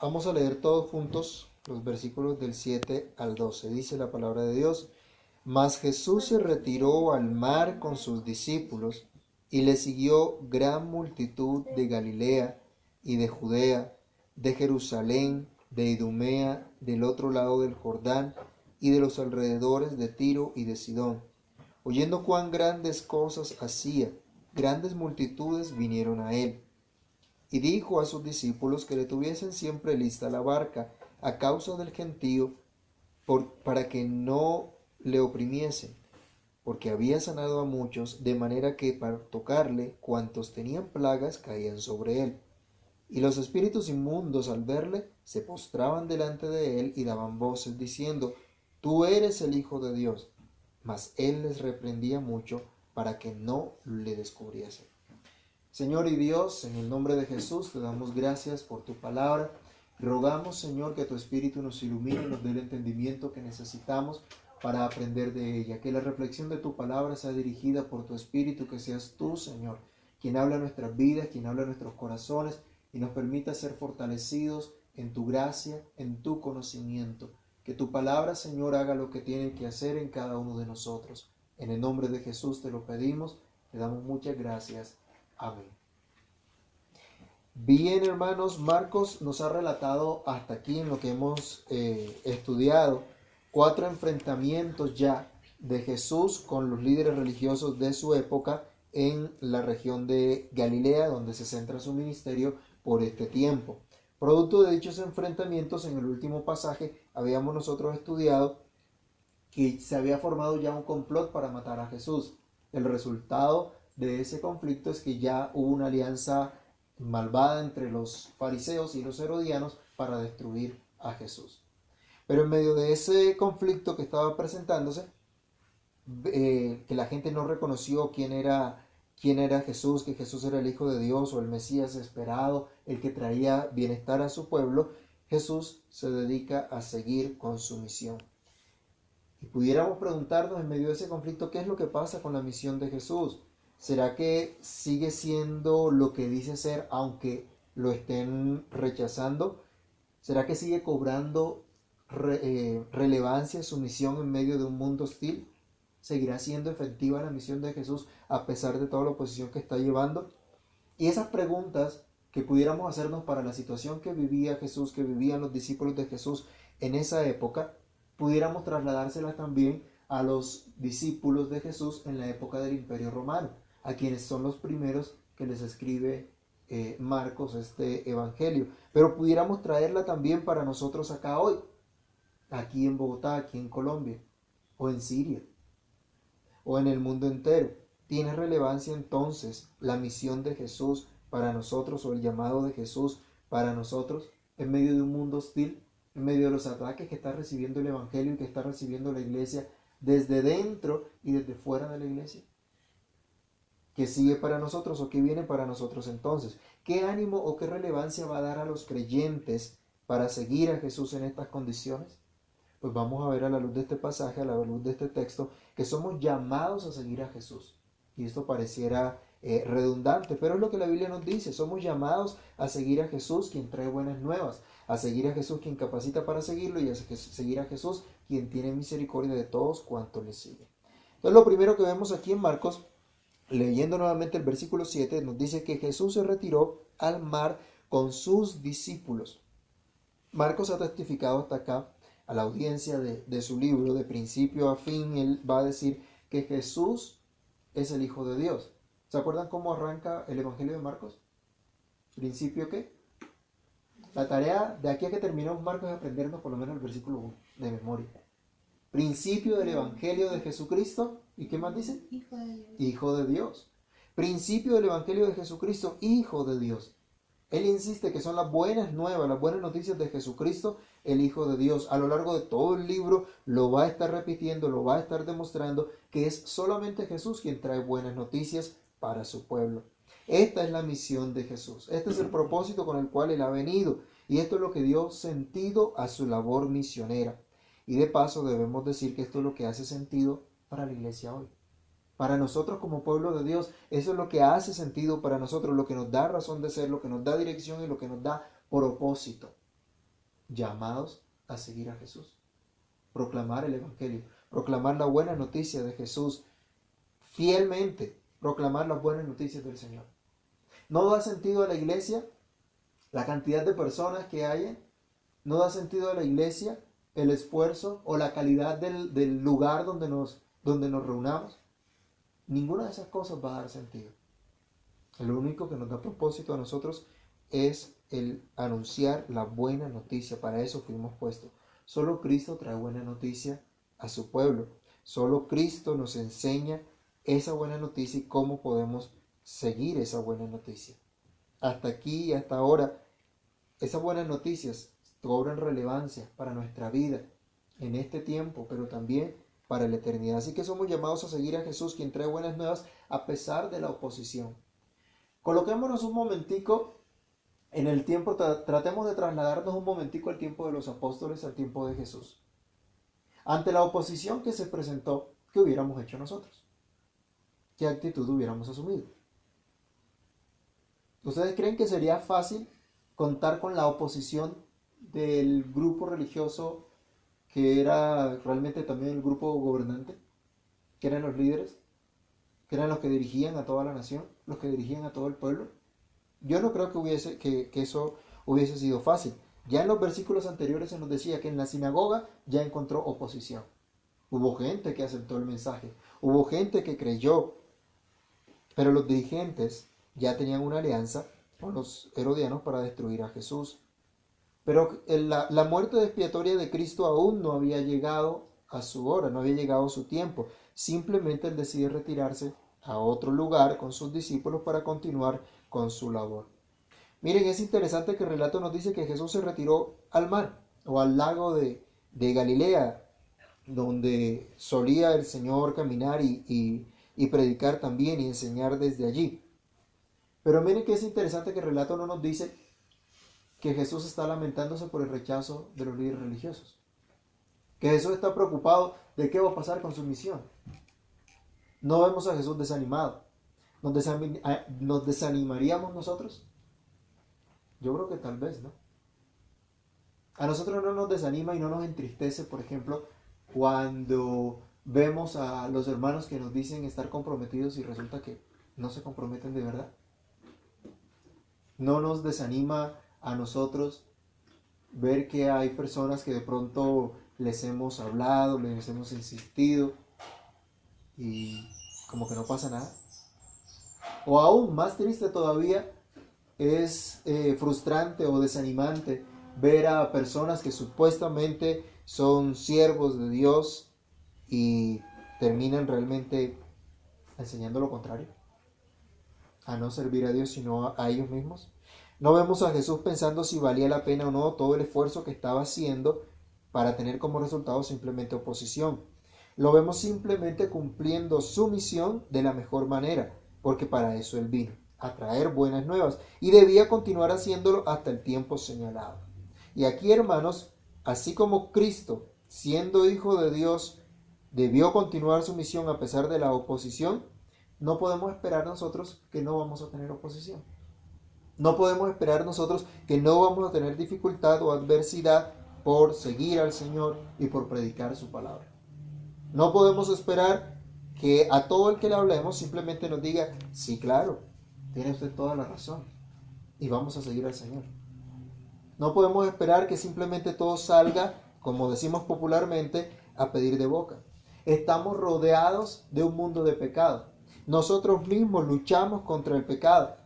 Vamos a leer todos juntos los versículos del 7 al 12. Dice la palabra de Dios. Mas Jesús se retiró al mar con sus discípulos y le siguió gran multitud de Galilea y de Judea, de Jerusalén, de Idumea, del otro lado del Jordán y de los alrededores de Tiro y de Sidón. Oyendo cuán grandes cosas hacía, grandes multitudes vinieron a él. Y dijo a sus discípulos que le tuviesen siempre lista la barca a causa del gentío, por, para que no le oprimiesen, porque había sanado a muchos, de manera que para tocarle cuantos tenían plagas caían sobre él. Y los espíritus inmundos al verle se postraban delante de él y daban voces diciendo, Tú eres el Hijo de Dios. Mas él les reprendía mucho para que no le descubriesen. Señor y Dios, en el nombre de Jesús te damos gracias por tu palabra. Rogamos, Señor, que tu Espíritu nos ilumine nos dé el entendimiento que necesitamos para aprender de ella. Que la reflexión de tu palabra sea dirigida por tu Espíritu, que seas tú, Señor, quien habla nuestras vidas, quien habla nuestros corazones y nos permita ser fortalecidos en tu gracia, en tu conocimiento. Que tu palabra, Señor, haga lo que tiene que hacer en cada uno de nosotros. En el nombre de Jesús te lo pedimos, te damos muchas gracias. Bien, hermanos, Marcos nos ha relatado hasta aquí en lo que hemos eh, estudiado cuatro enfrentamientos ya de Jesús con los líderes religiosos de su época en la región de Galilea, donde se centra su ministerio por este tiempo. Producto de dichos enfrentamientos, en el último pasaje habíamos nosotros estudiado que se había formado ya un complot para matar a Jesús. El resultado de ese conflicto es que ya hubo una alianza malvada entre los fariseos y los herodianos para destruir a Jesús. Pero en medio de ese conflicto que estaba presentándose, eh, que la gente no reconoció quién era, quién era Jesús, que Jesús era el Hijo de Dios o el Mesías esperado, el que traía bienestar a su pueblo, Jesús se dedica a seguir con su misión. Y pudiéramos preguntarnos en medio de ese conflicto qué es lo que pasa con la misión de Jesús. ¿Será que sigue siendo lo que dice ser aunque lo estén rechazando? ¿Será que sigue cobrando eh, relevancia su misión en medio de un mundo hostil? ¿Seguirá siendo efectiva la misión de Jesús a pesar de toda la oposición que está llevando? Y esas preguntas que pudiéramos hacernos para la situación que vivía Jesús, que vivían los discípulos de Jesús en esa época, pudiéramos trasladárselas también a los discípulos de Jesús en la época del Imperio Romano a quienes son los primeros que les escribe eh, Marcos este Evangelio. Pero pudiéramos traerla también para nosotros acá hoy, aquí en Bogotá, aquí en Colombia, o en Siria, o en el mundo entero. ¿Tiene relevancia entonces la misión de Jesús para nosotros o el llamado de Jesús para nosotros en medio de un mundo hostil, en medio de los ataques que está recibiendo el Evangelio y que está recibiendo la iglesia desde dentro y desde fuera de la iglesia? ¿Qué sigue para nosotros o qué viene para nosotros entonces? ¿Qué ánimo o qué relevancia va a dar a los creyentes para seguir a Jesús en estas condiciones? Pues vamos a ver a la luz de este pasaje, a la luz de este texto, que somos llamados a seguir a Jesús. Y esto pareciera eh, redundante, pero es lo que la Biblia nos dice. Somos llamados a seguir a Jesús, quien trae buenas nuevas, a seguir a Jesús, quien capacita para seguirlo, y a seguir a Jesús, quien tiene misericordia de todos cuantos le siguen. Entonces lo primero que vemos aquí en Marcos leyendo nuevamente el versículo 7, nos dice que Jesús se retiró al mar con sus discípulos. Marcos ha testificado hasta acá a la audiencia de, su libro, de principio a fin, él va a decir que Jesús es el Hijo de Dios. ¿Se acuerdan cómo arranca el Evangelio de Marcos? ¿Principio qué? La tarea de aquí a que terminemos Marcos es aprendernos por lo menos el versículo 1 de memoria. Principio del Evangelio de Jesucristo. ¿Y qué más dice? Hijo de Dios. Hijo de Dios. Principio del Evangelio de Jesucristo, Hijo de Dios. Él insiste que son las buenas nuevas, las buenas noticias de Jesucristo, el Hijo de Dios. A lo largo de todo el libro lo va a estar repitiendo, lo va a estar demostrando que es solamente Jesús quien trae buenas noticias para su pueblo. Esta es la misión de Jesús. Este es el propósito con el cual Él ha venido. Y esto es lo que dio sentido a su labor misionera. Y de paso debemos decir que esto es lo que hace sentido para la iglesia hoy. Para nosotros como pueblo de Dios, eso es lo que hace sentido para nosotros, lo que nos da razón de ser, lo que nos da dirección y lo que nos da propósito. llamados a seguir a Jesús, proclamar el Evangelio, proclamar la buena noticia de Jesús fielmente, proclamar las buenas noticias del Señor. ¿No da sentido a la iglesia la cantidad de personas que hay? ¿No da sentido a la iglesia el esfuerzo o la calidad del, lugar donde nos, donde nos reunamos? Ninguna de esas cosas va a dar sentido. Lo único que nos da propósito a nosotros es el anunciar la buena noticia. Para eso fuimos puestos. Solo Cristo trae buena noticia a su pueblo. Solo Cristo nos enseña esa buena noticia y cómo podemos seguir esa buena noticia. Hasta aquí y hasta ahora, esas buenas noticias cobran relevancia para nuestra vida en este tiempo, pero también para la eternidad. Así que somos llamados a seguir a Jesús, quien trae buenas nuevas a pesar de la oposición. Coloquémonos un momentico en el tiempo, tratemos de trasladarnos un momentico al tiempo de los apóstoles, al tiempo de Jesús. Ante la oposición que se presentó, ¿qué hubiéramos hecho nosotros? ¿Qué actitud hubiéramos asumido? ¿Ustedes creen que sería fácil contar con la oposición del grupo religioso que era realmente también el grupo gobernante, que eran los líderes, que eran los que dirigían a toda la nación, los que dirigían a todo el pueblo. Yo no creo que, hubiese, que, eso hubiese sido fácil. Ya en los versículos anteriores se nos decía que en la sinagoga ya encontró oposición. Hubo gente que aceptó el mensaje, hubo gente que creyó, pero los dirigentes ya tenían una alianza con los herodianos para destruir a Jesús. Pero la, la muerte expiatoria de Cristo aún no había llegado a su hora, no había llegado a su tiempo. Simplemente él decide retirarse a otro lugar con sus discípulos para continuar con su labor. Miren, es interesante que el relato nos dice que Jesús se retiró al mar o al lago de, Galilea, donde solía el Señor caminar y, y predicar también y enseñar desde allí. Pero miren que es interesante que el relato no nos dice que Jesús está lamentándose por el rechazo de los líderes religiosos. Que Jesús está preocupado de qué va a pasar con su misión. No vemos a Jesús desanimado. ¿Nos, desanimaríamos nosotros? Yo creo que tal vez, ¿no? A nosotros no nos desanima y no nos entristece, por ejemplo, cuando vemos a los hermanos que nos dicen estar comprometidos y resulta que no se comprometen de verdad. No nos desanima a nosotros ver que hay personas que de pronto les hemos hablado, les hemos insistido y como que no pasa nada. O aún más triste todavía es eh, frustrante o desanimante ver a personas que supuestamente son siervos de Dios y terminan realmente enseñando lo contrario, a no servir a Dios sino a ellos mismos. No vemos a Jesús pensando si valía la pena o no todo el esfuerzo que estaba haciendo para tener como resultado simplemente oposición. Lo vemos simplemente cumpliendo su misión de la mejor manera, porque para eso él vino, a traer buenas nuevas, y debía continuar haciéndolo hasta el tiempo señalado. Y aquí, hermanos, así como Cristo, siendo hijo de Dios, debió continuar su misión a pesar de la oposición, no podemos esperar nosotros que no vamos a tener oposición. No podemos esperar nosotros que no vamos a tener dificultad o adversidad por seguir al Señor y por predicar su palabra. No podemos esperar que a todo el que le hablemos simplemente nos diga, sí, claro, tiene usted toda la razón y vamos a seguir al Señor. No podemos esperar que simplemente todo salga, como decimos popularmente, a pedir de boca. Estamos rodeados de un mundo de pecado. Nosotros mismos luchamos contra el pecado.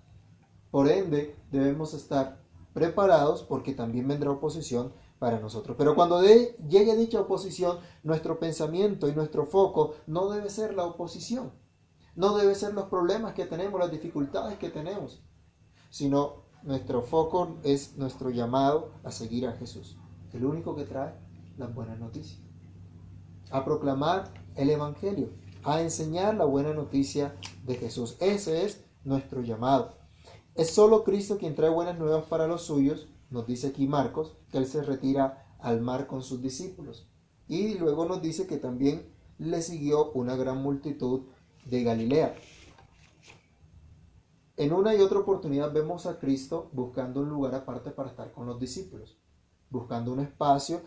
Por ende, debemos estar preparados porque también vendrá oposición para nosotros. Pero cuando llegue dicha oposición, nuestro pensamiento y nuestro foco no debe ser la oposición, no debe ser los problemas que tenemos, las dificultades que tenemos, sino nuestro foco es nuestro llamado a seguir a Jesús, el único que trae las buenas noticias, a proclamar el Evangelio, a enseñar la buena noticia de Jesús. Ese es nuestro llamado. Es solo Cristo quien trae buenas nuevas para los suyos, nos dice aquí Marcos, que él se retira al mar con sus discípulos. Y luego nos dice que también le siguió una gran multitud de Galilea. En una y otra oportunidad vemos a Cristo buscando un lugar aparte para estar con los discípulos. buscando un espacio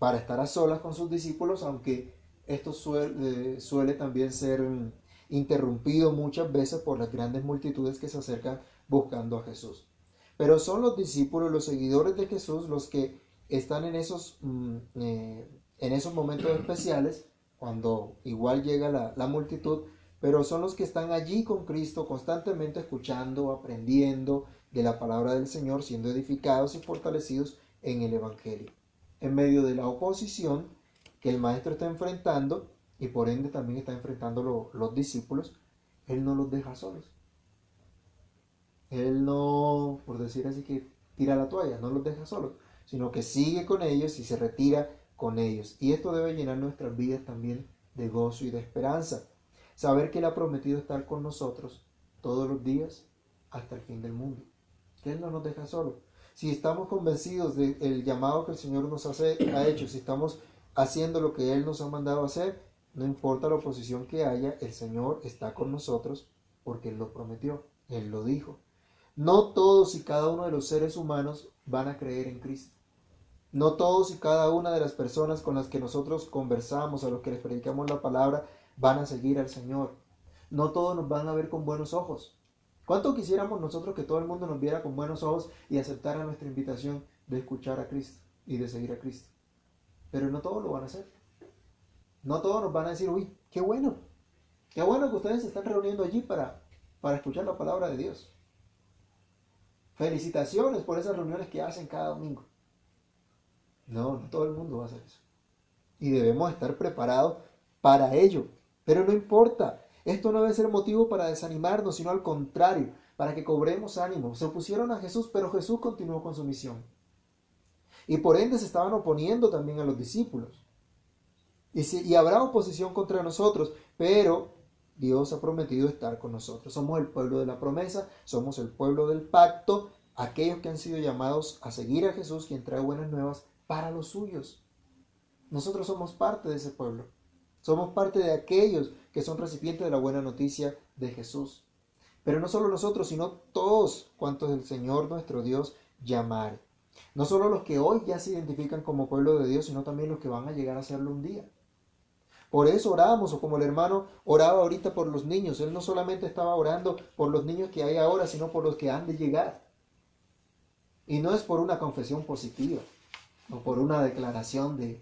para estar a solas con sus discípulos, aunque esto suele, suele también ser interrumpido muchas veces por las grandes multitudes que se acercan buscando a Jesús. Pero son los discípulos, los seguidores de Jesús, los que están en esos, mm, eh, en esos momentos especiales, cuando igual llega la, la multitud, pero son los que están allí con Cristo constantemente escuchando, aprendiendo de la palabra del Señor, siendo edificados y fortalecidos en el Evangelio. En medio de la oposición que el Maestro está enfrentando, y por ende también está enfrentando los discípulos, Él no los deja solos. Él no, por decir así que tira la toalla, no los deja solos, sino que sigue con ellos y se retira con ellos. Y esto debe llenar nuestras vidas también de gozo y de esperanza. Saber que Él ha prometido estar con nosotros todos los días hasta el fin del mundo. Que Él no nos deja solos. Si estamos convencidos del llamado que el Señor nos hace, ha hecho, si estamos haciendo lo que Él nos ha mandado hacer, no importa la oposición que haya, el Señor está con nosotros porque Él lo prometió, Él lo dijo. No todos y cada uno de los seres humanos van a creer en Cristo. No todos y cada una de las personas con las que nosotros conversamos, a los que les predicamos la palabra, van a seguir al Señor. No todos nos van a ver con buenos ojos. ¿Cuánto quisiéramos nosotros que todo el mundo nos viera con buenos ojos y aceptara nuestra invitación de escuchar a Cristo y de seguir a Cristo? Pero no todos lo van a hacer. No todos nos van a decir, uy, qué bueno, qué bueno que ustedes se están reuniendo allí para, para escuchar la palabra de Dios. Felicitaciones por esas reuniones que hacen cada domingo. No, no todo el mundo va a hacer eso. Y debemos estar preparados para ello. Pero no importa, esto no debe ser motivo para desanimarnos, sino al contrario, para que cobremos ánimo. Se opusieron a Jesús, pero Jesús continuó con su misión. Y por ende se estaban oponiendo también a los discípulos. Y, habrá oposición contra nosotros, pero Dios ha prometido estar con nosotros. Somos el pueblo de la promesa, somos el pueblo del pacto, aquellos que han sido llamados a seguir a Jesús, quien trae buenas nuevas para los suyos. Nosotros somos parte de ese pueblo. Somos parte de aquellos que son recipientes de la buena noticia de Jesús. Pero no solo nosotros, sino todos cuantos el Señor nuestro Dios llamare. No solo los que hoy ya se identifican como pueblo de Dios, sino también los que van a llegar a serlo un día. Por eso oramos, o como el hermano oraba ahorita por los niños. Él no solamente estaba orando por los niños que hay ahora, sino por los que han de llegar. Y no es por una confesión positiva, o por una declaración de,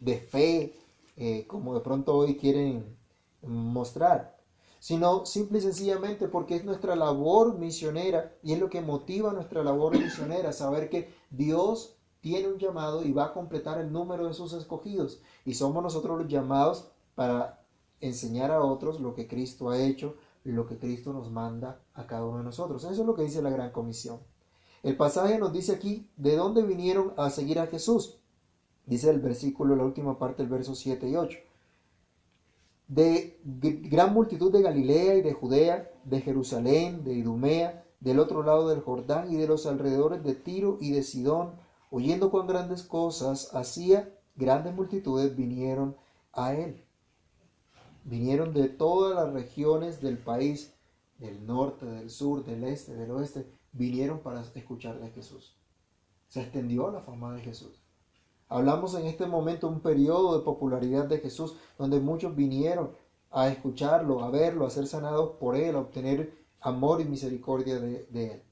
de, fe, eh, como de pronto hoy quieren mostrar, sino simple y sencillamente porque es nuestra labor misionera y es lo que motiva nuestra labor misionera, saber que Dios tiene un llamado y va a completar el número de sus escogidos. Y somos nosotros los llamados para enseñar a otros lo que Cristo ha hecho, lo que Cristo nos manda a cada uno de nosotros. Eso es lo que dice la Gran Comisión. El pasaje nos dice aquí de dónde vinieron a seguir a Jesús. Dice el versículo, la última parte del verso 7 y 8. De gran multitud de Galilea y de Judea, de Jerusalén, de Idumea, del otro lado del Jordán y de los alrededores de Tiro y de Sidón, oyendo cuán grandes cosas hacía, grandes multitudes vinieron a él. Vinieron de todas las regiones del país, del norte, del sur, del este, del oeste, vinieron para escuchar de Jesús. Se extendió la fama de Jesús. Hablamos en este momento un periodo de popularidad de Jesús donde muchos vinieron a escucharlo, a verlo, a ser sanados por él, a obtener amor y misericordia de, de él.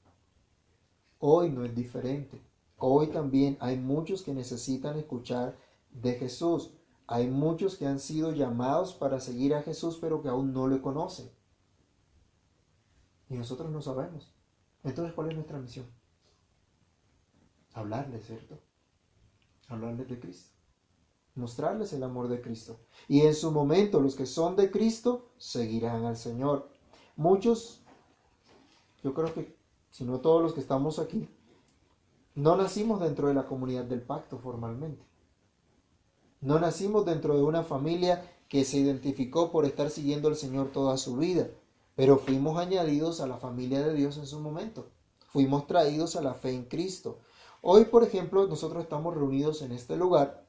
Hoy no es diferente. Hoy también hay muchos que necesitan escuchar de Jesús. Hay muchos que han sido llamados para seguir a Jesús, pero que aún no le conocen. Y nosotros no sabemos. Entonces, ¿cuál es nuestra misión? Hablarles, ¿cierto? Hablarles de Cristo. Mostrarles el amor de Cristo. Y en su momento, los que son de Cristo seguirán al Señor. Muchos, yo creo que, si no todos los que estamos aquí, no nacimos dentro de la comunidad del pacto formalmente. No nacimos dentro de una familia que se identificó por estar siguiendo al Señor toda su vida, pero fuimos añadidos a la familia de Dios en su momento. Fuimos traídos a la fe en Cristo. Hoy, por ejemplo, nosotros estamos reunidos en este lugar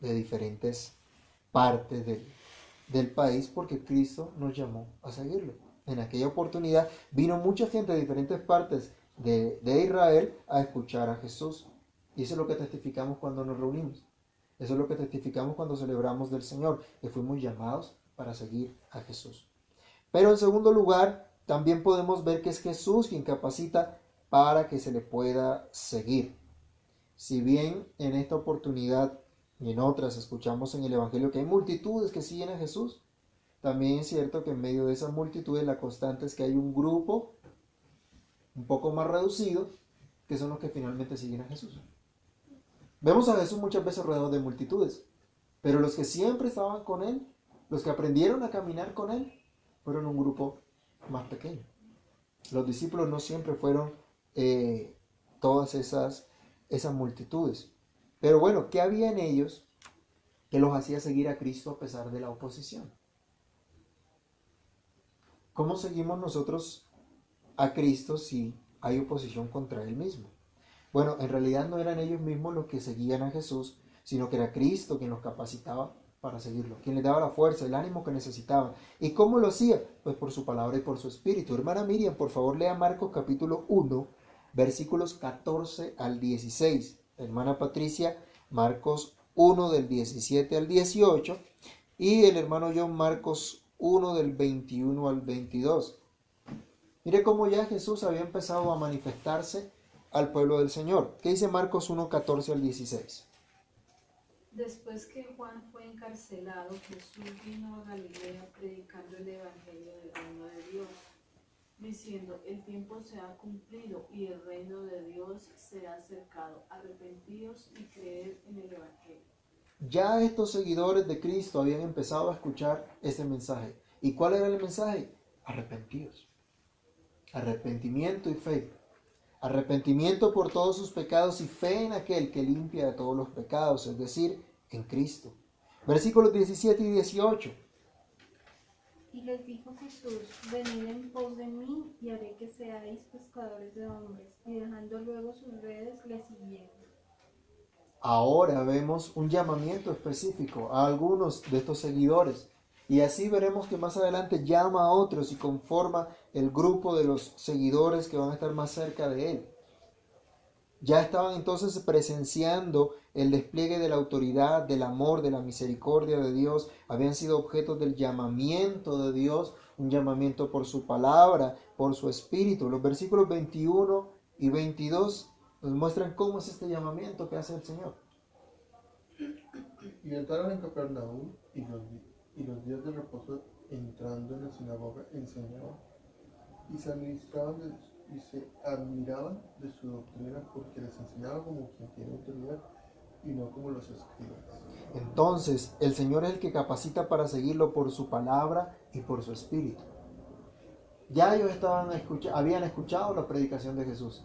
de diferentes partes del, del país porque Cristo nos llamó a seguirlo. En aquella oportunidad vino mucha gente de diferentes partes de, Israel a escuchar a Jesús. Y eso es lo que testificamos cuando nos reunimos. Eso es lo que testificamos cuando celebramos del Señor, que fuimos llamados para seguir a Jesús. Pero en segundo lugar, también podemos ver que es Jesús quien capacita para que se le pueda seguir. Si bien en esta oportunidad y en otras escuchamos en el Evangelio que hay multitudes que siguen a Jesús, también es cierto que en medio de esas multitudes la constante es que hay un grupo un poco más reducido que son los que finalmente siguen a Jesús. Vemos a Jesús muchas veces rodeado de multitudes, pero los que siempre estaban con Él, los que aprendieron a caminar con Él, fueron un grupo más pequeño. Los discípulos no siempre fueron eh, todas esas, esas multitudes. Pero bueno, ¿qué había en ellos que los hacía seguir a Cristo a pesar de la oposición? ¿Cómo seguimos nosotros a Cristo si hay oposición contra Él mismo? Bueno, en realidad no eran ellos mismos los que seguían a Jesús, sino que era Cristo quien los capacitaba para seguirlo, quien les daba la fuerza, el ánimo que necesitaban. ¿Y cómo lo hacía? Pues por su palabra y por su espíritu. Hermana Miriam, por favor lea Marcos capítulo 1, versículos 14 al 16. Hermana Patricia, Marcos 1 del 17 al 18. Y el hermano John, Marcos 1 del 21 al 22. Mire cómo ya Jesús había empezado a manifestarse al pueblo del Señor. ¿Qué dice Marcos 1, 14 al 16? Después que Juan fue encarcelado, Jesús vino a Galilea predicando el Evangelio del reino de Dios, diciendo, el tiempo se ha cumplido y el reino de Dios se ha acercado. Arrepentidos y creed en el Evangelio. Ya estos seguidores de Cristo habían empezado a escuchar ese mensaje. ¿Y cuál era el mensaje? Arrepentidos. Arrepentimiento y fe. Arrepentimiento por todos sus pecados y fe en aquel que limpia de todos los pecados, es decir, en Cristo. Versículos 17 y 18. Y les dijo Jesús, venid en pos de mí y haré que seáis pescadores de hombres. Y dejando luego sus redes, le siguieron. Ahora vemos un llamamiento específico a algunos de estos seguidores. Y así veremos que más adelante llama a otros y conforma el grupo de los seguidores que van a estar más cerca de él. Ya estaban entonces presenciando el despliegue de la autoridad, del amor, de la misericordia de Dios. Habían sido objetos del llamamiento de Dios, un llamamiento por su palabra, por su espíritu. Los versículos 21 y 22 nos muestran cómo es este llamamiento que hace el Señor. Y entraron en Capernaum y los, y los días de reposo entrando en la sinagoga enseñaban y se administraban de- y se admiraban de su doctrina porque les enseñaba como quien tiene autoridad y no como los escribas. Entonces, el Señor es el que capacita para seguirlo por su palabra y por su espíritu. Ya ellos estaban escucha- habían escuchado la predicación de Jesús.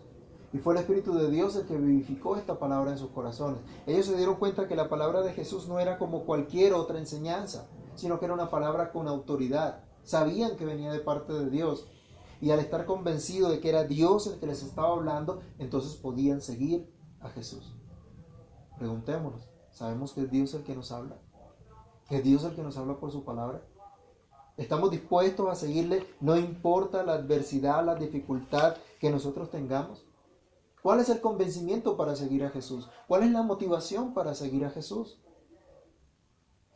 Y fue el Espíritu de Dios el que vivificó esta palabra en sus corazones. Ellos se dieron cuenta que la palabra de Jesús no era como cualquier otra enseñanza, sino que era una palabra con autoridad. Sabían que venía de parte de Dios. Y al estar convencidos de que era Dios el que les estaba hablando, entonces podían seguir a Jesús. Preguntémonos, ¿sabemos que es Dios el que nos habla? ¿Es Dios el que nos habla por su palabra? ¿Estamos dispuestos a seguirle no importa la adversidad, la dificultad que nosotros tengamos? ¿Cuál es el convencimiento para seguir a Jesús? ¿Cuál es la motivación para seguir a Jesús?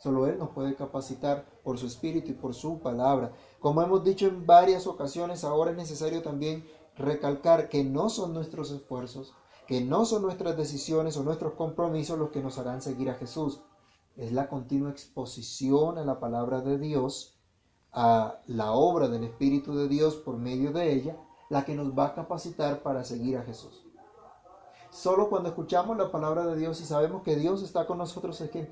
Solo Él nos puede capacitar por su espíritu y por su palabra. Como hemos dicho en varias ocasiones, ahora es necesario también recalcar que no son nuestros esfuerzos, que no son nuestras decisiones o nuestros compromisos los que nos harán seguir a Jesús. Es la continua exposición a la palabra de Dios, a la obra del Espíritu de Dios por medio de ella, la que nos va a capacitar para seguir a Jesús. Solo cuando escuchamos la palabra de Dios y sabemos que Dios está con nosotros es que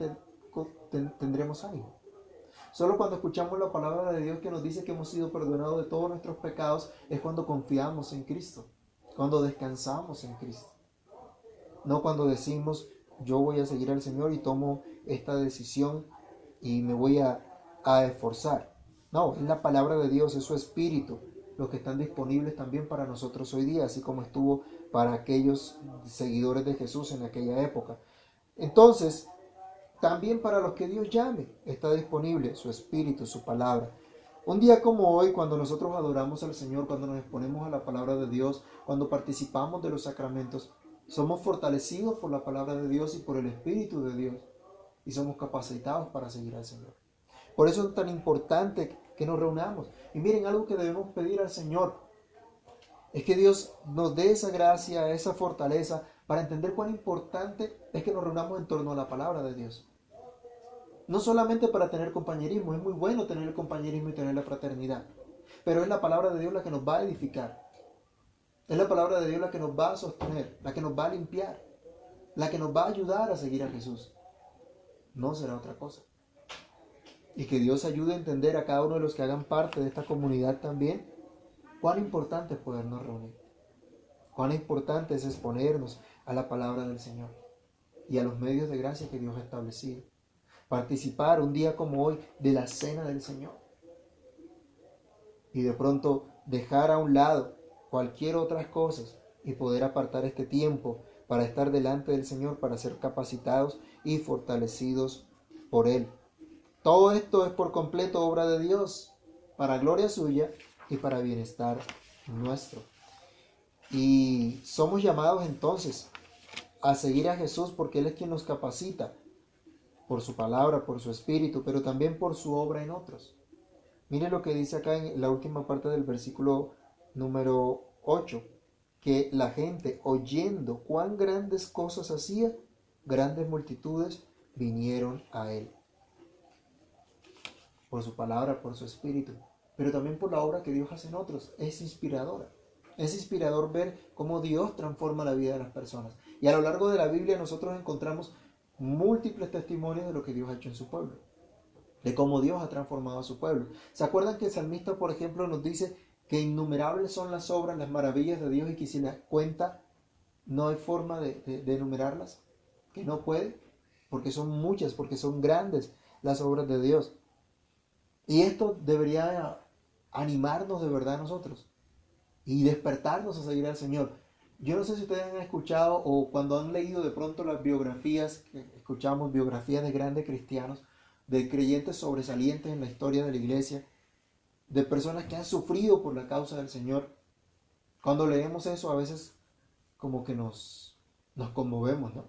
ten- tendremos ánimo. Solo cuando escuchamos la palabra de Dios que nos dice que hemos sido perdonados de todos nuestros pecados es cuando confiamos en Cristo, cuando descansamos en Cristo. No cuando decimos yo voy a seguir al Señor y tomo esta decisión y me voy a, a esforzar. No, es la palabra de Dios, es su espíritu, los que están disponibles también para nosotros hoy día, así como estuvo para aquellos seguidores de Jesús en aquella época. Entonces, también para los que Dios llame, está disponible su espíritu, su palabra. Un día como hoy, cuando nosotros adoramos al Señor, cuando nos exponemos a la palabra de Dios, cuando participamos de los sacramentos, Somos fortalecidos por la palabra de Dios y por el Espíritu de Dios. Y somos capacitados para seguir al Señor. Por eso es tan importante que nos reunamos. Y miren, algo que debemos pedir al Señor es que Dios nos dé esa gracia, esa fortaleza para entender cuán importante es que nos reunamos en torno a la palabra de Dios. No solamente para tener compañerismo, es muy bueno tener el compañerismo y tener la fraternidad, pero es la palabra de Dios la que nos va a edificar. Es la palabra de Dios la que nos va a sostener, la que nos va a limpiar, la que nos va a ayudar a seguir a Jesús. No será otra cosa. Y que Dios ayude a entender a cada uno de los que hagan parte de esta comunidad también cuán importante es podernos reunir. Cuán importante es exponernos a la palabra del Señor y a los medios de gracia que Dios ha establecido. Participar un día como hoy de la cena del Señor. Y de pronto dejar a un lado cualquier otras cosas y poder apartar este tiempo para estar delante del Señor, para ser capacitados y fortalecidos por Él. Todo esto es por completo obra de Dios, para gloria suya y para bienestar nuestro. Y somos llamados entonces a seguir a Jesús porque Él es quien nos capacita por su palabra, por su espíritu, pero también por su obra en otros. Mire lo que dice acá en la última parte del versículo número 8, que la gente oyendo cuán grandes cosas hacía, grandes multitudes vinieron a él. Por su palabra, por su espíritu, pero también por la obra que Dios hace en otros. Es inspiradora. Es inspirador ver cómo Dios transforma la vida de las personas. Y a lo largo de la Biblia nosotros encontramos múltiples testimonios de lo que Dios ha hecho en su pueblo. De cómo Dios ha transformado a su pueblo. ¿Se acuerdan que el salmista, por ejemplo, nos dice que innumerables son las obras, las maravillas de Dios y que si las cuenta no hay forma de, enumerarlas, que no puede, porque son muchas, porque son grandes las obras de Dios. Y esto debería animarnos de verdad a nosotros y despertarnos a seguir al Señor. Yo no sé si ustedes han escuchado o cuando han leído de pronto las biografías, escuchamos biografías de grandes cristianos, de creyentes sobresalientes en la historia de la iglesia, de personas que han sufrido por la causa del Señor. Cuando leemos eso a veces como que nos, nos conmovemos, ¿no?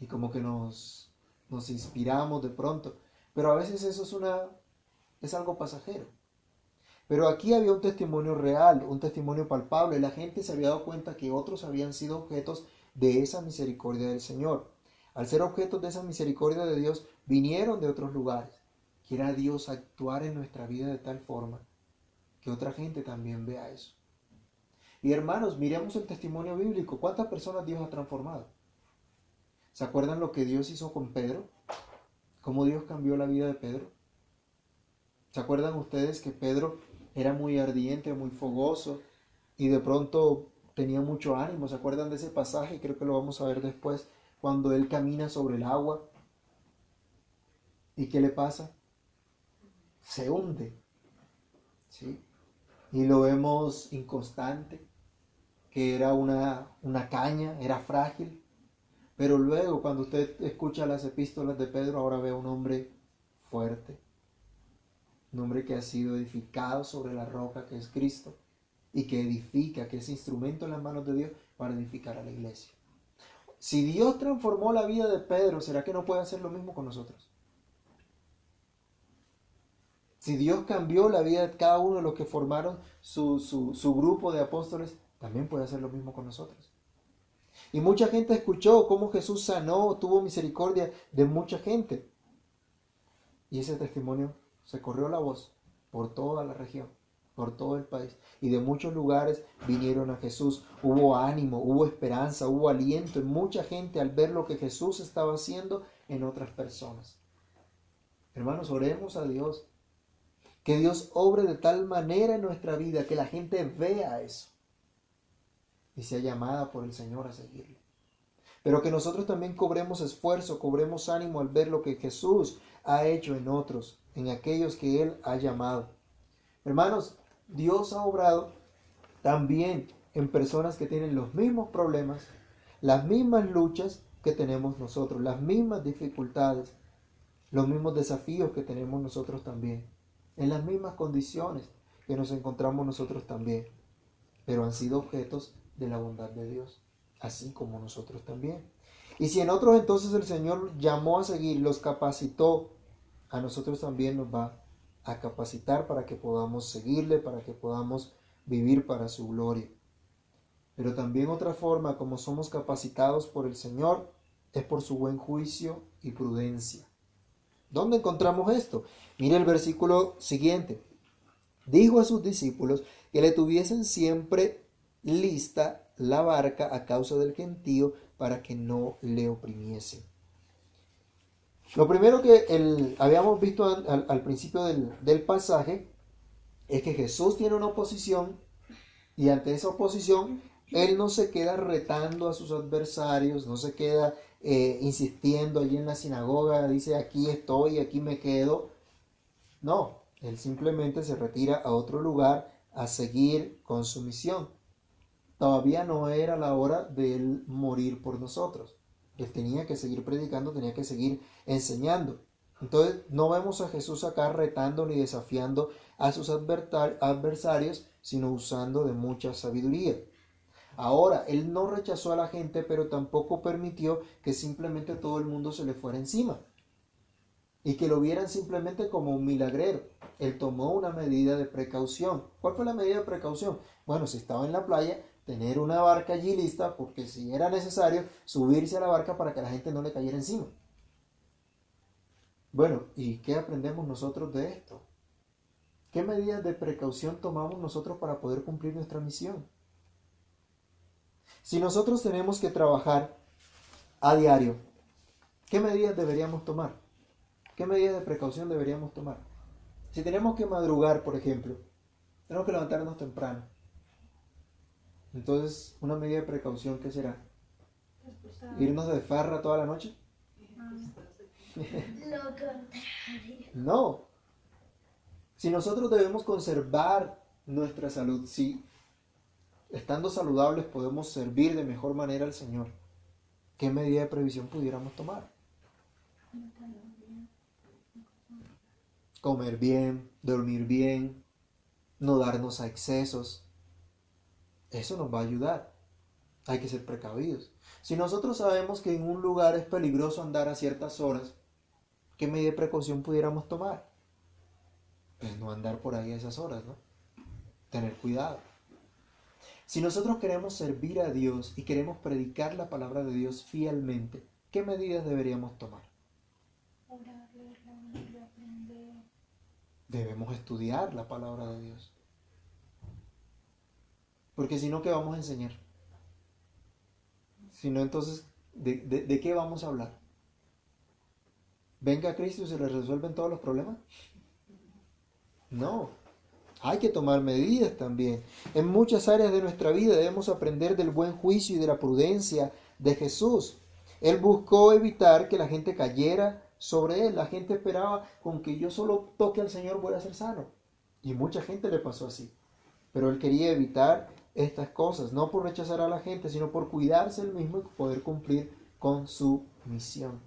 Y como que nos, nos inspiramos de pronto. Pero a veces eso es, una, es algo pasajero. Pero aquí había un testimonio real, un testimonio palpable. La gente se había dado cuenta que otros habían sido objetos de esa misericordia del Señor. Al ser objetos de esa misericordia de Dios, vinieron de otros lugares. Quiera Dios actuar en nuestra vida de tal forma que otra gente también vea eso. Y hermanos, miremos el testimonio bíblico. ¿Cuántas personas Dios ha transformado? ¿Se acuerdan lo que Dios hizo con Pedro? ¿Cómo Dios cambió la vida de Pedro? ¿Se acuerdan ustedes que Pedro era muy ardiente, muy fogoso y de pronto tenía mucho ánimo? ¿Se acuerdan de ese pasaje? Creo que lo vamos a ver después, cuando él camina sobre el agua. ¿Y qué le pasa? se hunde. ¿sí? Y lo vemos inconstante, que era una, una caña, era frágil. Pero luego, cuando usted escucha las epístolas de Pedro, ahora ve a un hombre un hombre que ha sido edificado sobre la roca que es Cristo y que edifica, que es instrumento en las manos de Dios para edificar a la iglesia. Si Dios transformó la vida de Pedro, ¿será que no puede hacer lo mismo con nosotros? Si Dios cambió la vida de cada uno de los que formaron su, su, grupo de apóstoles, también puede hacer lo mismo con nosotros. Y mucha gente escuchó cómo Jesús sanó, tuvo misericordia de mucha gente. Y ese testimonio se corrió la voz por toda la región, por todo el país. Y de muchos lugares vinieron a Jesús. Hubo ánimo, hubo esperanza, hubo aliento en mucha gente al ver lo que Jesús estaba haciendo en otras personas. Hermanos, oremos a Dios que Dios obre de tal manera en nuestra vida que la gente vea eso y sea llamada por el Señor a seguirle. Pero que nosotros también cobremos esfuerzo, cobremos ánimo al ver lo que Jesús ha hecho en otros, en aquellos que Él ha llamado. Hermanos, Dios ha obrado también en personas que tienen los mismos problemas, las mismas luchas que tenemos nosotros, las mismas dificultades, los mismos desafíos que tenemos nosotros también en las mismas condiciones que nos encontramos nosotros también, pero han sido objetos de la bondad de Dios. así como nosotros también. Y si en otros entonces el Señor llamó a seguir, los capacitó, a nosotros también nos va a capacitar para que podamos seguirle, para que podamos vivir para su gloria. Pero también otra forma como somos capacitados por el Señor es por su buen juicio y prudencia. ¿Dónde encontramos esto? Mire el versículo siguiente. Dijo a sus discípulos que le tuviesen siempre lista la barca a causa del gentío para que no le oprimiesen. Lo primero que el, habíamos visto al, principio del, del pasaje es que Jesús tiene una oposición y ante esa oposición él no se queda retando a sus adversarios, no se queda eh, insistiendo allí en la sinagoga, dice aquí estoy, aquí me quedo. No, él simplemente se retira a otro lugar a seguir con su misión. Todavía no era la hora de él morir por nosotros. Él tenía que seguir predicando, tenía que seguir enseñando. Entonces no vemos a Jesús acá retando ni desafiando a sus adversarios, sino usando de mucha sabiduría. Ahora, él no rechazó a la gente, pero tampoco permitió que simplemente todo el mundo se le fuera encima y que lo vieran simplemente como un milagrero. Él tomó una medida de precaución. ¿Cuál fue la medida de precaución? Bueno, si estaba en la playa, tener una barca allí lista, porque si era necesario, subirse a la barca para que la gente no le cayera encima. Bueno, ¿y qué aprendemos nosotros de esto? ¿Qué medidas de precaución tomamos nosotros para poder cumplir nuestra misión? Si nosotros tenemos que trabajar a diario, ¿qué medidas deberíamos tomar? ¿Qué medidas de precaución deberíamos tomar? Si tenemos que madrugar, por ejemplo, tenemos que levantarnos temprano. Entonces, una medida de precaución, ¿qué será? ¿Irnos de farra toda la noche? no. Si nosotros debemos conservar nuestra salud, si estando saludables podemos servir de mejor manera al Señor, ¿qué medida de previsión pudiéramos tomar? Comer bien, dormir bien, no darnos a excesos. Eso nos va a ayudar. Hay que ser precavidos. Si nosotros sabemos que en un lugar es peligroso andar a ciertas horas, ¿qué medida de precaución pudiéramos tomar? Pues no andar por ahí a esas horas, ¿no? Tener cuidado. Si nosotros queremos servir a Dios y queremos predicar la palabra de Dios fielmente, ¿qué medidas deberíamos tomar? Debemos estudiar la palabra de Dios. Porque si no, ¿qué vamos a enseñar? Si no, entonces, ¿de, de qué vamos a hablar? ¿Venga Cristo y se le resuelven todos los problemas? No, hay que tomar medidas también. En muchas áreas de nuestra vida debemos aprender del buen juicio y de la prudencia de Jesús. Él buscó evitar que la gente cayera sobre él. La gente esperaba con que yo solo toque al Señor voy a ser sano. Y mucha gente le pasó así. Pero él quería evitar estas cosas, no por rechazar a la gente, sino por cuidarse él mismo y poder cumplir con su misión.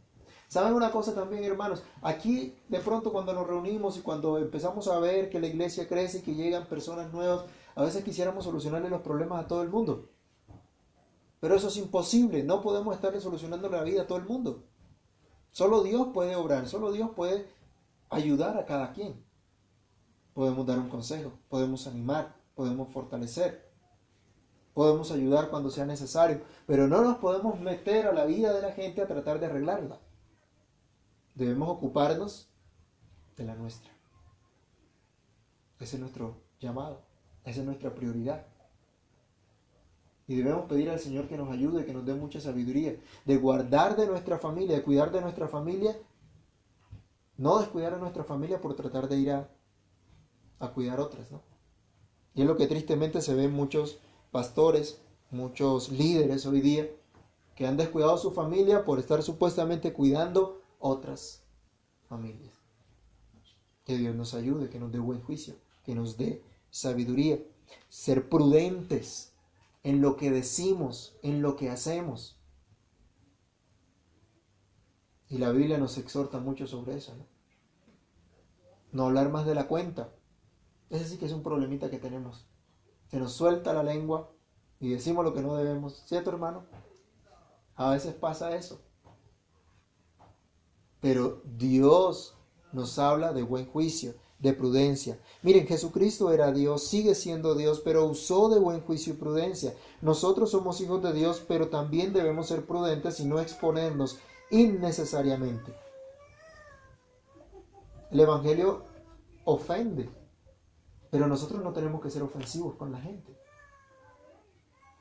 ¿Saben una cosa también, hermanos? Aquí de pronto cuando nos reunimos y cuando empezamos a ver que la iglesia crece y que llegan personas nuevas, a veces quisiéramos solucionarle los problemas a todo el mundo. Pero eso es imposible, no podemos estarle solucionando la vida a todo el mundo. Solo Dios puede obrar, solo Dios puede ayudar a cada quien. Podemos dar un consejo, podemos animar, podemos fortalecer, podemos ayudar cuando sea necesario, pero no nos podemos meter a la vida de la gente a tratar de arreglarla debemos ocuparnos de la nuestra. Ese es nuestro llamado, esa es nuestra prioridad. Y debemos pedir al Señor que nos ayude, que nos dé mucha sabiduría, de guardar de nuestra familia, de cuidar de nuestra familia, no descuidar a nuestra familia por tratar de ir a, a cuidar otras, ¿no? Y es lo que tristemente se ven muchos pastores, muchos líderes hoy día, que han descuidado a su familia por estar supuestamente cuidando otras familias. Que Dios nos ayude, que nos dé buen juicio, que nos dé sabiduría. Ser prudentes en lo que decimos, en lo que hacemos. Y la Biblia nos exhorta mucho sobre eso. ¿no? no hablar más de la cuenta. Ese sí que es un problemita que tenemos. Se nos suelta la lengua y decimos lo que no debemos, ¿cierto hermano? A veces pasa eso. Pero Dios nos habla de buen juicio, de prudencia. Miren, Jesucristo era Dios, sigue siendo Dios, pero usó de buen juicio y prudencia. Nosotros somos hijos de Dios, pero también debemos ser prudentes y no exponernos innecesariamente. El Evangelio ofende, pero nosotros no tenemos que ser ofensivos con la gente.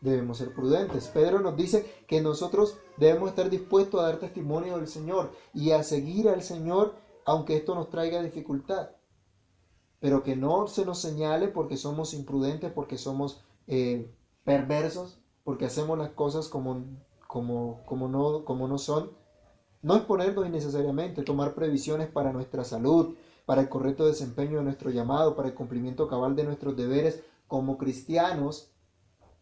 Debemos ser prudentes. Pedro nos dice que nosotros debemos estar dispuestos a dar testimonio del Señor y a seguir al Señor aunque esto nos traiga dificultad. Pero que no se nos señale porque somos imprudentes, porque somos eh, perversos, porque hacemos las cosas como, como, como, no, como no son. No exponernos innecesariamente, tomar previsiones para nuestra salud, para el correcto desempeño de nuestro llamado, para el cumplimiento cabal de nuestros deberes como cristianos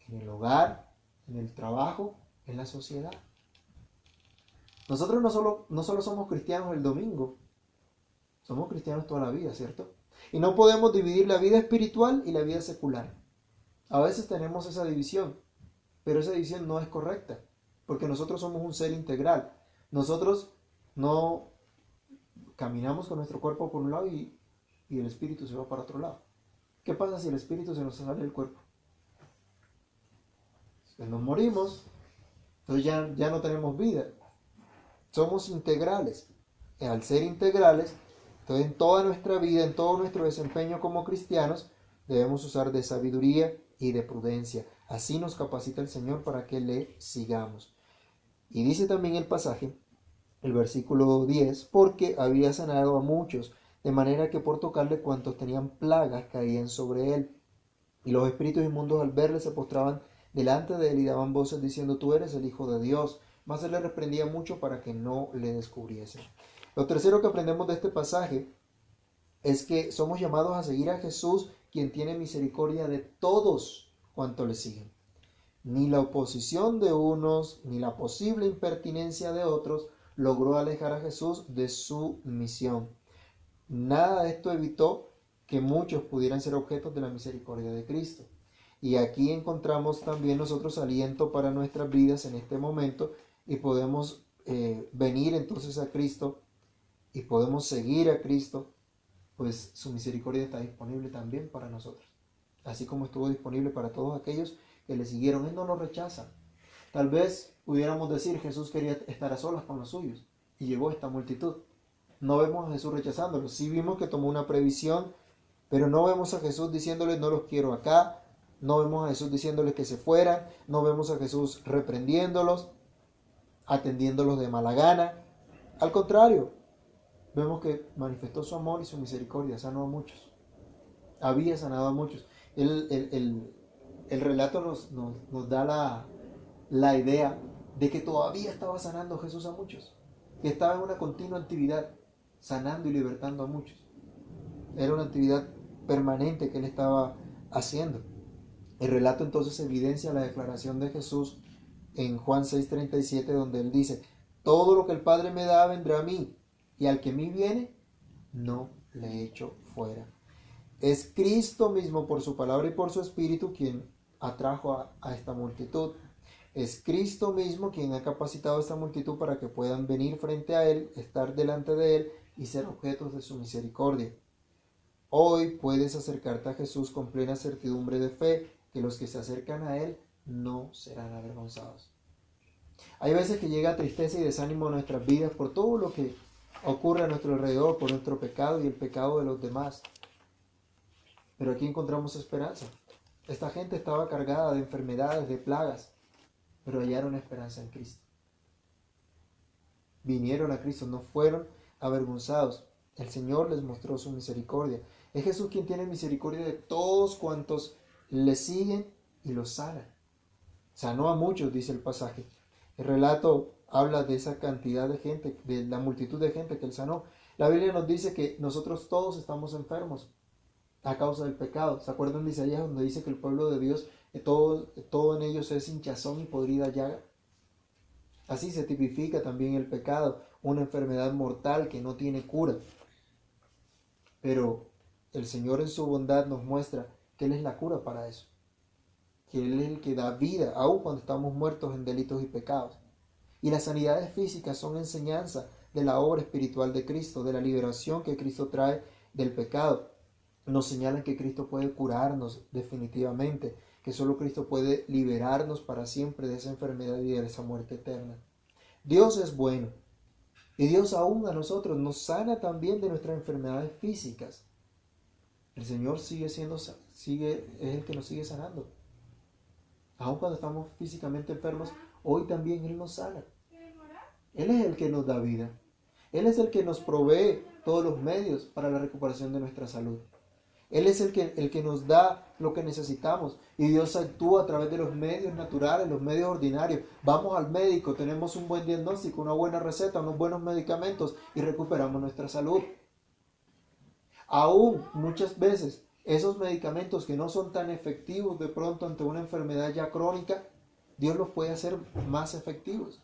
en el hogar, en el trabajo, en la sociedad. Nosotros no solo, no solo somos cristianos el domingo, somos cristianos toda la vida, ¿cierto? Y no podemos dividir la vida espiritual y la vida secular. A veces tenemos esa división, pero esa división no es correcta, porque nosotros somos un ser integral. Nosotros no caminamos con nuestro cuerpo por un lado y, el espíritu se va para otro lado. ¿Qué pasa si el espíritu se nos sale del cuerpo? Pues nos morimos, entonces ya, ya no tenemos vida. Somos integrales. Al ser integrales, entonces, en toda nuestra vida, en todo nuestro desempeño como cristianos, debemos usar de sabiduría y de prudencia. Así nos capacita el Señor para que le sigamos. Y dice también el pasaje, el versículo 10, porque había sanado a muchos, de manera que por tocarle cuantos tenían plagas caían sobre él. Y los espíritus inmundos al verle se postraban delante de él y daban voces diciendo, tú eres el Hijo de Dios. Mas él le reprendía mucho para que no le descubriesen. Lo tercero que aprendemos de este pasaje es que somos llamados a seguir a Jesús, quien tiene misericordia de todos cuanto le siguen. Ni la oposición de unos, ni la posible impertinencia de otros logró alejar a Jesús de su misión. Nada de esto evitó que muchos pudieran ser objetos de la misericordia de Cristo. Y aquí encontramos también nosotros aliento para nuestras vidas en este momento y podemos eh, venir entonces a Cristo y podemos seguir a Cristo, pues su misericordia está disponible también para nosotros. Así como estuvo disponible para todos aquellos que le siguieron. Él no lo rechaza. Tal vez pudiéramos decir Jesús quería estar a solas con los suyos y llegó esta multitud. No vemos a Jesús rechazándolo. Sí vimos que tomó una previsión, pero no vemos a Jesús diciéndole no los quiero acá. No vemos a Jesús diciéndoles que se fueran. No vemos a Jesús reprendiéndolos, atendiéndolos de mala gana. Al contrario, vemos que manifestó su amor y su misericordia, sanó a muchos. Había sanado a muchos. El, relato nos, nos, da la, la, idea de que todavía estaba sanando Jesús a muchos, que estaba en una continua actividad, sanando y libertando a muchos. Era una actividad permanente que él estaba haciendo. El relato entonces evidencia la declaración de Jesús en Juan 6:37, donde él dice, todo lo que el Padre me da vendrá a mí, y al que a mí viene, no le echo fuera. Es Cristo mismo por su palabra y por su espíritu quien atrajo a, a esta multitud. Es Cristo mismo quien ha capacitado a esta multitud para que puedan venir frente a Él, estar delante de Él y ser objetos de su misericordia. Hoy puedes acercarte a Jesús con plena certidumbre de fe que los que se acercan a Él no serán avergonzados. Hay veces que llega tristeza y desánimo a nuestras vidas por todo lo que ocurre a nuestro alrededor por nuestro pecado y el pecado de los demás. Pero aquí encontramos esperanza. Esta gente estaba cargada de enfermedades, de plagas, pero hallaron esperanza en Cristo. Vinieron a Cristo, no fueron avergonzados. El Señor les mostró su misericordia. Es Jesús quien tiene misericordia de todos cuantos le siguen y los sana. Sanó a muchos, dice el pasaje. El relato habla de esa cantidad de gente, de la multitud de gente que él sanó. La Biblia nos dice que nosotros todos estamos enfermos a causa del pecado. ¿Se acuerdan de Isaías donde dice que el pueblo de Dios, eh, todo, es hinchazón y podrida llaga? Así se tipifica también el pecado, una enfermedad mortal que no tiene cura. Pero el Señor en su bondad nos muestra que Él es la cura para eso. que Él es el que da vida, aun cuando estamos muertos en delitos y pecados. Y las sanidades físicas son enseñanza de la obra espiritual de Cristo, de la liberación que Cristo trae del pecado. Nos señalan que Cristo puede curarnos definitivamente, que solo Cristo puede liberarnos para siempre de esa enfermedad y de esa muerte eterna. Dios es bueno y Dios aún a nosotros nos sana también de nuestras enfermedades físicas. El Señor sigue siendo, sigue, es el que nos sigue sanando. Aun cuando estamos físicamente enfermos, hoy también Él nos sana. Él es el que nos da vida. Él es el que nos provee todos los medios para la recuperación de nuestra salud. Él es el que, el que nos da lo que necesitamos y Dios actúa a través de los medios naturales, los medios ordinarios. Vamos al médico, tenemos un buen diagnóstico, una buena receta, unos buenos medicamentos y recuperamos nuestra salud. Aún muchas veces esos medicamentos que no son tan efectivos de pronto ante una enfermedad ya crónica, Dios los puede hacer más efectivos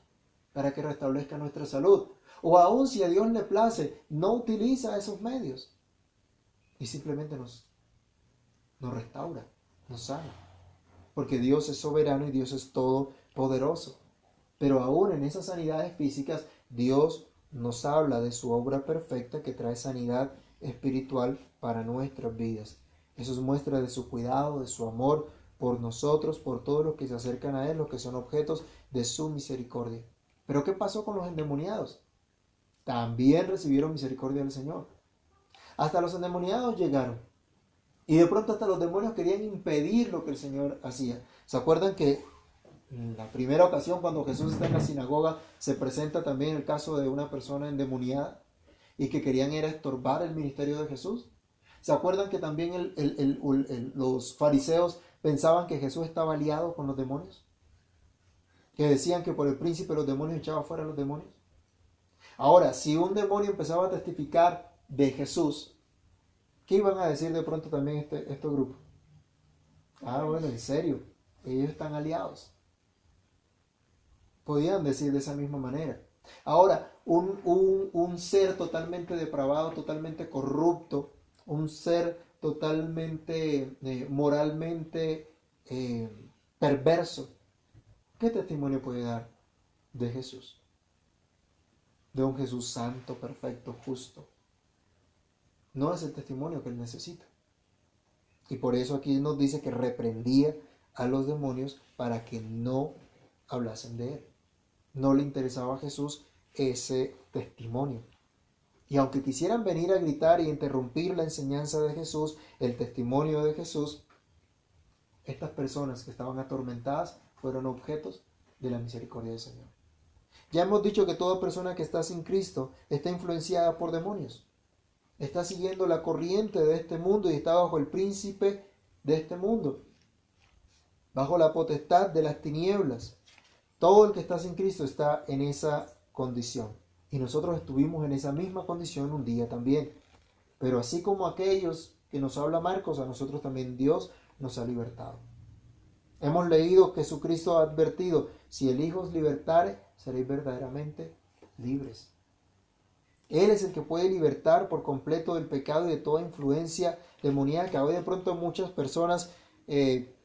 para que restablezca nuestra salud. O aún si a Dios le place, no utiliza esos medios y simplemente nos, nos restaura, nos sana. Porque Dios es soberano y Dios es todopoderoso. Pero aún en esas sanidades físicas, Dios nos habla de su obra perfecta que trae sanidad espiritual para nuestras vidas. Eso es muestra de su cuidado, de su amor por nosotros, por todos los que se acercan a Él, los que son objetos de su misericordia. Pero ¿qué pasó con los endemoniados? también recibieron misericordia del Señor. Hasta los endemoniados llegaron. Y de pronto hasta los demonios querían impedir lo que el Señor hacía. ¿Se acuerdan que en la primera ocasión cuando Jesús está en la sinagoga se presenta también el caso de una persona endemoniada y que querían era estorbar el ministerio de Jesús? ¿Se acuerdan que también los fariseos pensaban que Jesús estaba aliado con los demonios? Que decían que por el príncipe los demonios echaba fuera a los demonios. Ahora, si un demonio empezaba a testificar de Jesús, ¿qué iban a decir de pronto también este, este grupo? Ah, bueno, en serio, ellos están aliados. Podían decir de esa misma manera. Ahora, un, ser totalmente depravado, totalmente corrupto, un ser totalmente eh, moralmente eh, perverso, ¿qué testimonio puede dar de Jesús? de un Jesús santo, perfecto, justo. No es el testimonio que él necesita. Y por eso aquí nos dice que reprendía a los demonios para que no hablasen de él. No le interesaba a Jesús ese testimonio. Y aunque quisieran venir a gritar y interrumpir la enseñanza de Jesús, el testimonio de Jesús, estas personas que estaban atormentadas fueron objetos de la misericordia del Señor. Ya hemos dicho que toda persona que está sin Cristo está influenciada por demonios. Está siguiendo la corriente de este mundo y está bajo el príncipe de este mundo. Bajo la potestad de las tinieblas. Todo el que está sin Cristo está en esa condición. Y nosotros estuvimos en esa misma condición un día también. Pero así como aquellos que nos habla Marcos, a nosotros también Dios nos ha libertado. Hemos leído que Jesucristo ha advertido, si el Hijo os libertare, seréis verdaderamente libres. Él es el que puede libertar por completo del pecado y de toda influencia demoníaca. Hoy de pronto muchas personas eh,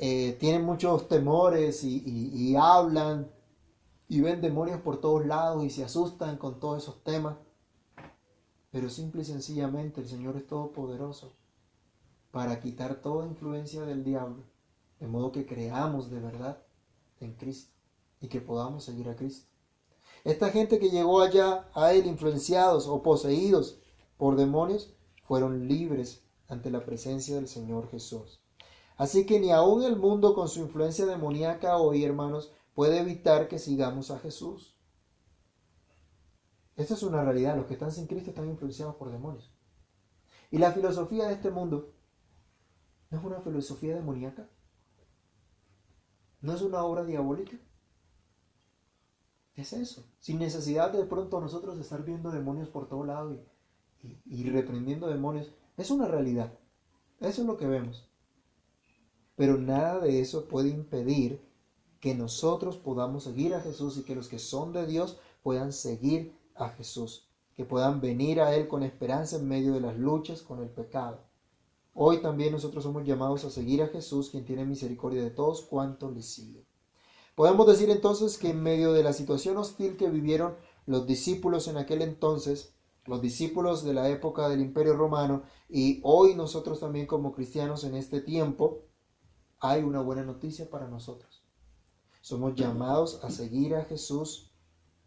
eh, tienen muchos temores y, y hablan y ven demonios por todos lados y se asustan con todos esos temas. Pero simple y sencillamente el Señor es todopoderoso para quitar toda influencia del diablo, de modo que creamos de verdad en Cristo y que podamos seguir a Cristo. Esta gente que llegó allá a Él influenciados o poseídos por demonios fueron libres ante la presencia del Señor Jesús. Así que ni aun el mundo con su influencia demoníaca hoy, hermanos, puede evitar que sigamos a Jesús. Esta es una realidad. Los que están sin Cristo están influenciados por demonios. Y la filosofía de este mundo no es una filosofía demoníaca. No es una obra diabólica. Es eso, sin necesidad de, pronto nosotros estar viendo demonios por todo lado y, reprendiendo demonios. Es una realidad, eso es lo que vemos. Pero nada de eso puede impedir que nosotros podamos seguir a Jesús y que los que son de Dios puedan seguir a Jesús, que puedan venir a Él con esperanza en medio de las luchas con el pecado. Hoy también nosotros somos llamados a seguir a Jesús, quien tiene misericordia de todos cuantos le siguen. Podemos decir entonces que en medio de la situación hostil que vivieron los discípulos en aquel entonces, los discípulos de la época del Imperio Romano y hoy nosotros también como cristianos en este tiempo, hay una buena noticia para nosotros. Somos llamados a seguir a Jesús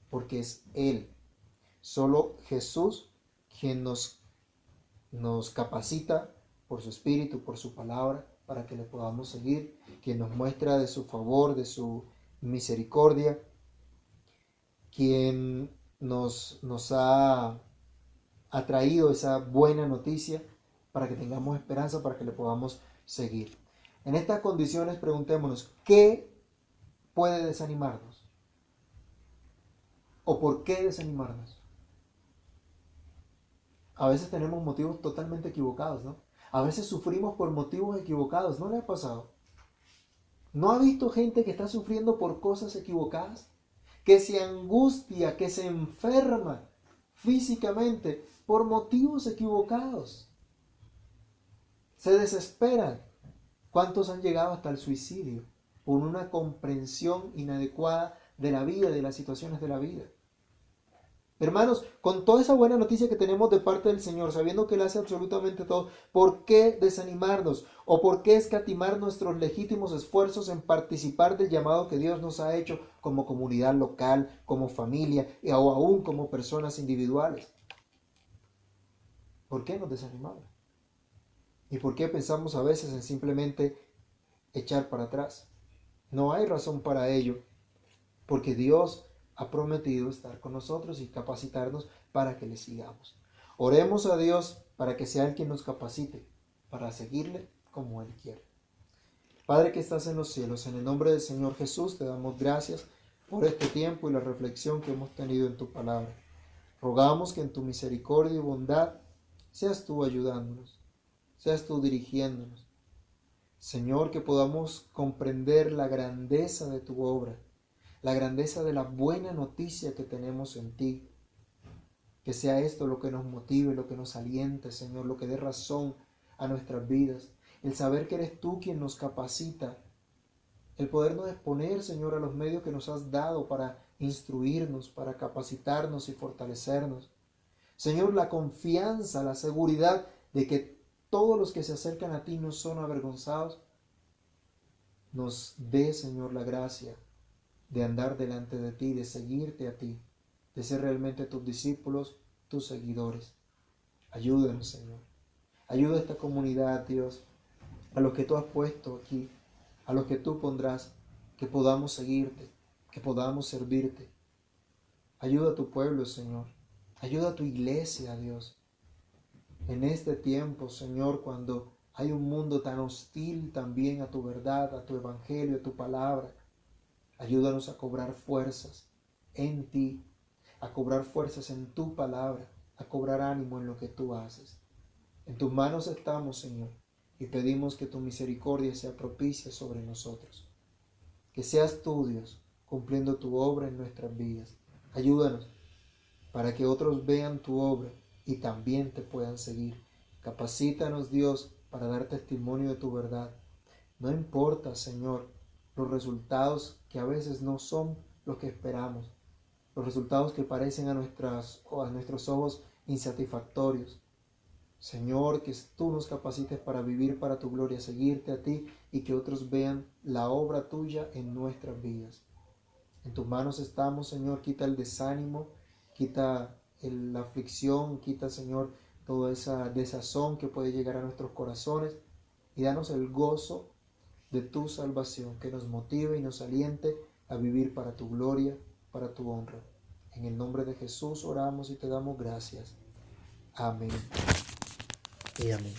porque es Él. Solo Jesús quien nos, nos capacita por su espíritu, por su palabra, para que le podamos seguir, quien nos muestra de su favor, de su misericordia, quien nos, ha, ha traído esa buena noticia para que tengamos esperanza, para que le podamos seguir. En estas condiciones preguntémonos, ¿qué puede desanimarnos? ¿O por qué desanimarnos? A veces tenemos motivos totalmente equivocados, ¿no? A veces sufrimos por motivos equivocados, ¿no le ha pasado? ¿No ha visto gente que está sufriendo por cosas equivocadas? Que se angustia, que se enferma físicamente por motivos equivocados. Se desesperan. ¿Cuántos han llegado hasta el suicidio por una comprensión inadecuada de la vida, de las situaciones de la vida? Hermanos, con toda esa buena noticia que tenemos de parte del Señor, sabiendo que Él hace absolutamente todo, ¿por qué desanimarnos? ¿O por qué escatimar nuestros legítimos esfuerzos en participar del llamado que Dios nos ha hecho como comunidad local, como familia o aún como personas individuales? ¿Por qué nos desanimamos? ¿Y por qué pensamos a veces en simplemente echar para atrás? No hay razón para ello, porque Dios ha prometido estar con nosotros y capacitarnos para que le sigamos. Oremos a Dios para que sea el quien nos capacite para seguirle como Él quiere. Padre que estás en los cielos, en el nombre del Señor Jesús te damos gracias por este tiempo y la reflexión que hemos tenido en tu palabra. Rogamos que en tu misericordia y bondad seas tú ayudándonos, seas tú dirigiéndonos. Señor, que podamos comprender la grandeza de tu obra la grandeza de la buena noticia que tenemos en ti. Que sea esto lo que nos motive, lo que nos aliente, Señor, lo que dé razón a nuestras vidas. El saber que eres tú quien nos capacita. El podernos exponer, Señor, a los medios que nos has dado para instruirnos, para capacitarnos y fortalecernos. Señor, la confianza, la seguridad de que todos los que se acercan a ti no son avergonzados. Nos dé, Señor, la gracia de andar delante de ti, de seguirte a ti, de ser realmente tus discípulos, tus seguidores. Ayúdanos, Señor. Ayuda a esta comunidad, Dios, a los que tú has puesto aquí, a los que tú pondrás, que podamos seguirte, que podamos servirte. Ayuda a tu pueblo, Señor. Ayuda a tu iglesia, Dios. En este tiempo, Señor, cuando hay un mundo tan hostil también a tu verdad, a tu evangelio, a tu palabra, Ayúdanos a cobrar fuerzas en ti, a cobrar fuerzas en tu palabra, a cobrar ánimo en lo que tú haces. En tus manos estamos, Señor, y pedimos que tu misericordia sea propicia sobre nosotros. Que seas tú, Dios, cumpliendo tu obra en nuestras vidas. Ayúdanos para que otros vean tu obra y también te puedan seguir. Capacítanos, Dios, para dar testimonio de tu verdad. No importa, Señor, los resultados que a veces no son los que esperamos, los resultados que parecen a, nuestras, a nuestros ojos insatisfactorios. Señor, que tú nos capacites para vivir para tu gloria, seguirte a ti y que otros vean la obra tuya en nuestras vidas. En tus manos estamos, Señor, quita el desánimo, quita la aflicción, quita, Señor, toda esa desazón que puede llegar a nuestros corazones y danos el gozo de tu salvación, que nos motive y nos aliente a vivir para tu gloria, para tu honra. En el nombre de Jesús oramos y te damos gracias. Amén. Y amén.